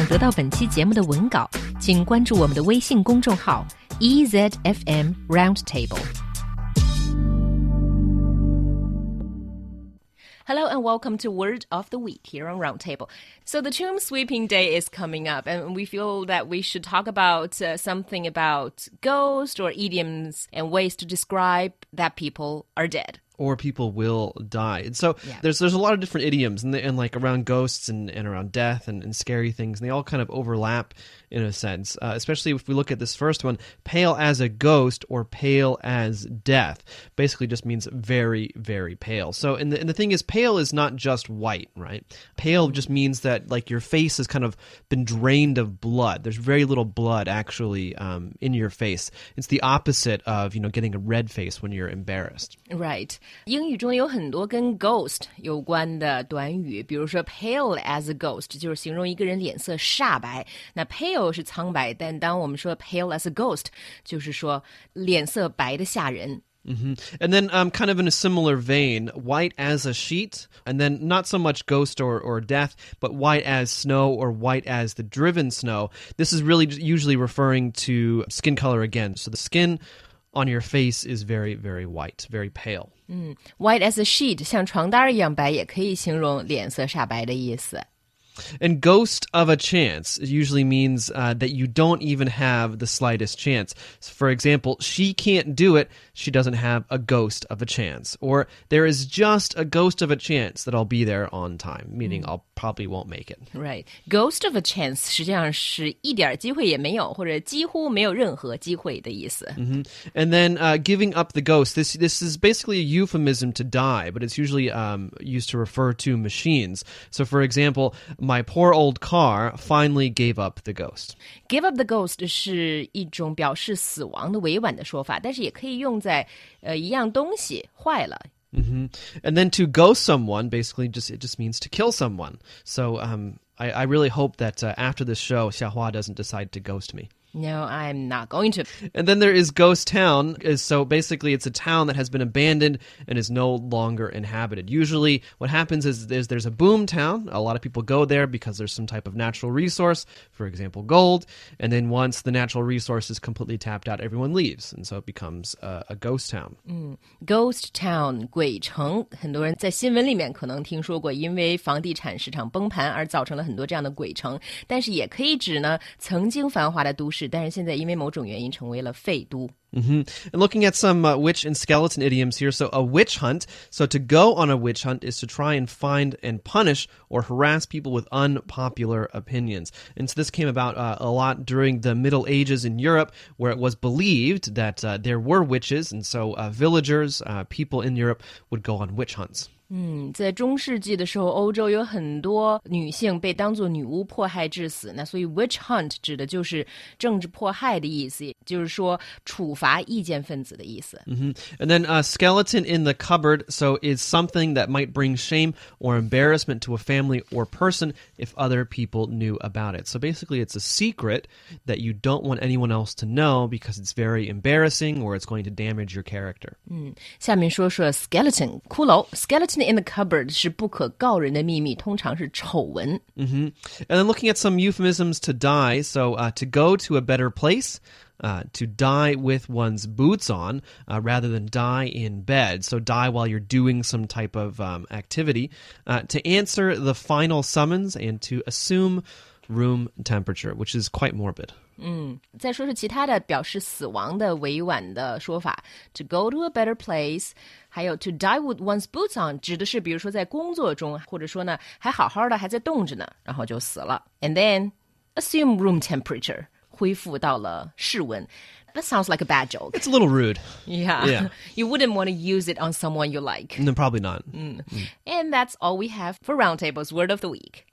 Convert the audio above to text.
想得到本期节目的文稿，请关注我们的微信公众号 EZFM Roundtable。Hello and welcome to Word of the Week here on Roundtable. So the Tomb Sweeping Day is coming up, and we feel that we should talk about uh, something about ghosts or idioms and ways to describe that people are dead or people will die. And so Yeah. there's there's a lot of different idioms and, and like around ghosts and, and around death and, and scary things, and they all kind of overlap in a sense. Uh, especially if we look at this first one, pale as a ghost or pale as death, basically just means very very pale. So and the and the thing is, pale is not just white, right? Pale just means that like your face has kind of been drained of blood. There's very little blood actually um, in your face. It's the opposite of you know getting a red face when you're embarrassed. Right，英语中有很多跟 ghost 有关的短语，比如说 pale as a ghost，就是形容一个人脸色煞白。那 pale 是苍白，但当我们说 pale as a ghost，就是说脸色白的吓人。 And then, um, kind of in a similar vein, white as a sheet, and then not so much ghost or, or death, but white as snow or white as the driven snow. This is really usually referring to skin color again. So the skin on your face is very, very white, very pale. White as a sheet，像床单一样白，也可以形容脸色煞白的意思。 And ghost of a chance usually means uh, that you don't even have the slightest chance. So for example, she can't do it. She doesn't have a ghost of a chance. Or there is just a ghost of a chance that I'll be there on time, meaning I'll probably won't make it. Right，ghost of a chance 实际上是一点儿机会也没有，或者几乎没有任何机会的意思。 And then uh, giving up the ghost. This this is basically a euphemism to die, but it's usually um, used to refer to machines. So, for example, my poor old car finally gave up the ghost. Give up the ghost 是一种表示死亡的委婉的说法，但是也可以用在呃一样东西坏了。 And then to ghost someone, basically, just it just means to kill someone. So, um, I, I really hope that uh, after this show, Xiaohua doesn't decide to ghost me. No, I'm not going to. And then there is Ghost Town. Is so basically it's a town that has been abandoned and is no longer inhabited. Usually, what happens is there's there's a boom town. A lot of people go there because there's some type of natural resource, for example, gold. And then once the natural resource is completely tapped out, everyone leaves, and so it becomes a, a ghost town. Ghost Town 鬼城，很多人在新闻里面可能听说过，因为房地产市场崩盘而造成了很多这样的鬼城，但是也可以指呢曾经繁华的都市， 但是现在因为某种原因成为了废都。 hmm And looking at some uh, witch and skeleton idioms here. So, a witch hunt. So, to go on a witch hunt is to try and find and punish or harass people with unpopular opinions. And so, this came about uh, a lot during the Middle Ages in Europe, where it was believed that uh, there were witches. And so, uh, villagers, uh, people in Europe, would go on witch hunts. 嗯，在中世纪的时候，欧洲有很多女性被当作女巫迫害致死。那所以 witch hunt 指的就是政治迫害的意思，也就是说处罚意见分子的意思。 hmm And then uh, skeleton in the cupboard. So is something that might bring shame or embarrassment to a family or person if other people knew about it. So basically, it's a secret that you don't want anyone else to know because it's very embarrassing or it's going to damage your character. 下面说说 skeleton 骷髅，skeleton in the cupboard 是不可告人的秘密，通常是丑闻。 And then looking at some euphemisms to die. So uh, to go to a better place. Uh, to die with one's boots on uh, rather than die in bed. So die while you're doing some type of um, activity. Uh, to answer the final summons and to assume room temperature, which is quite morbid. 再说说其他的表示死亡的委婉的说法，to go to a better place，还有 to die with one's boots on，指的是比如说在工作中，或者说呢还好好的还在动着呢，然后就死了。And then assume room temperature，恢复到了室温。That sounds like a bad joke. It's a little rude. Yeah. Yeah. You wouldn't want to use it on someone you like. No, probably not. And that's all we have for Roundtable's Word of the Week.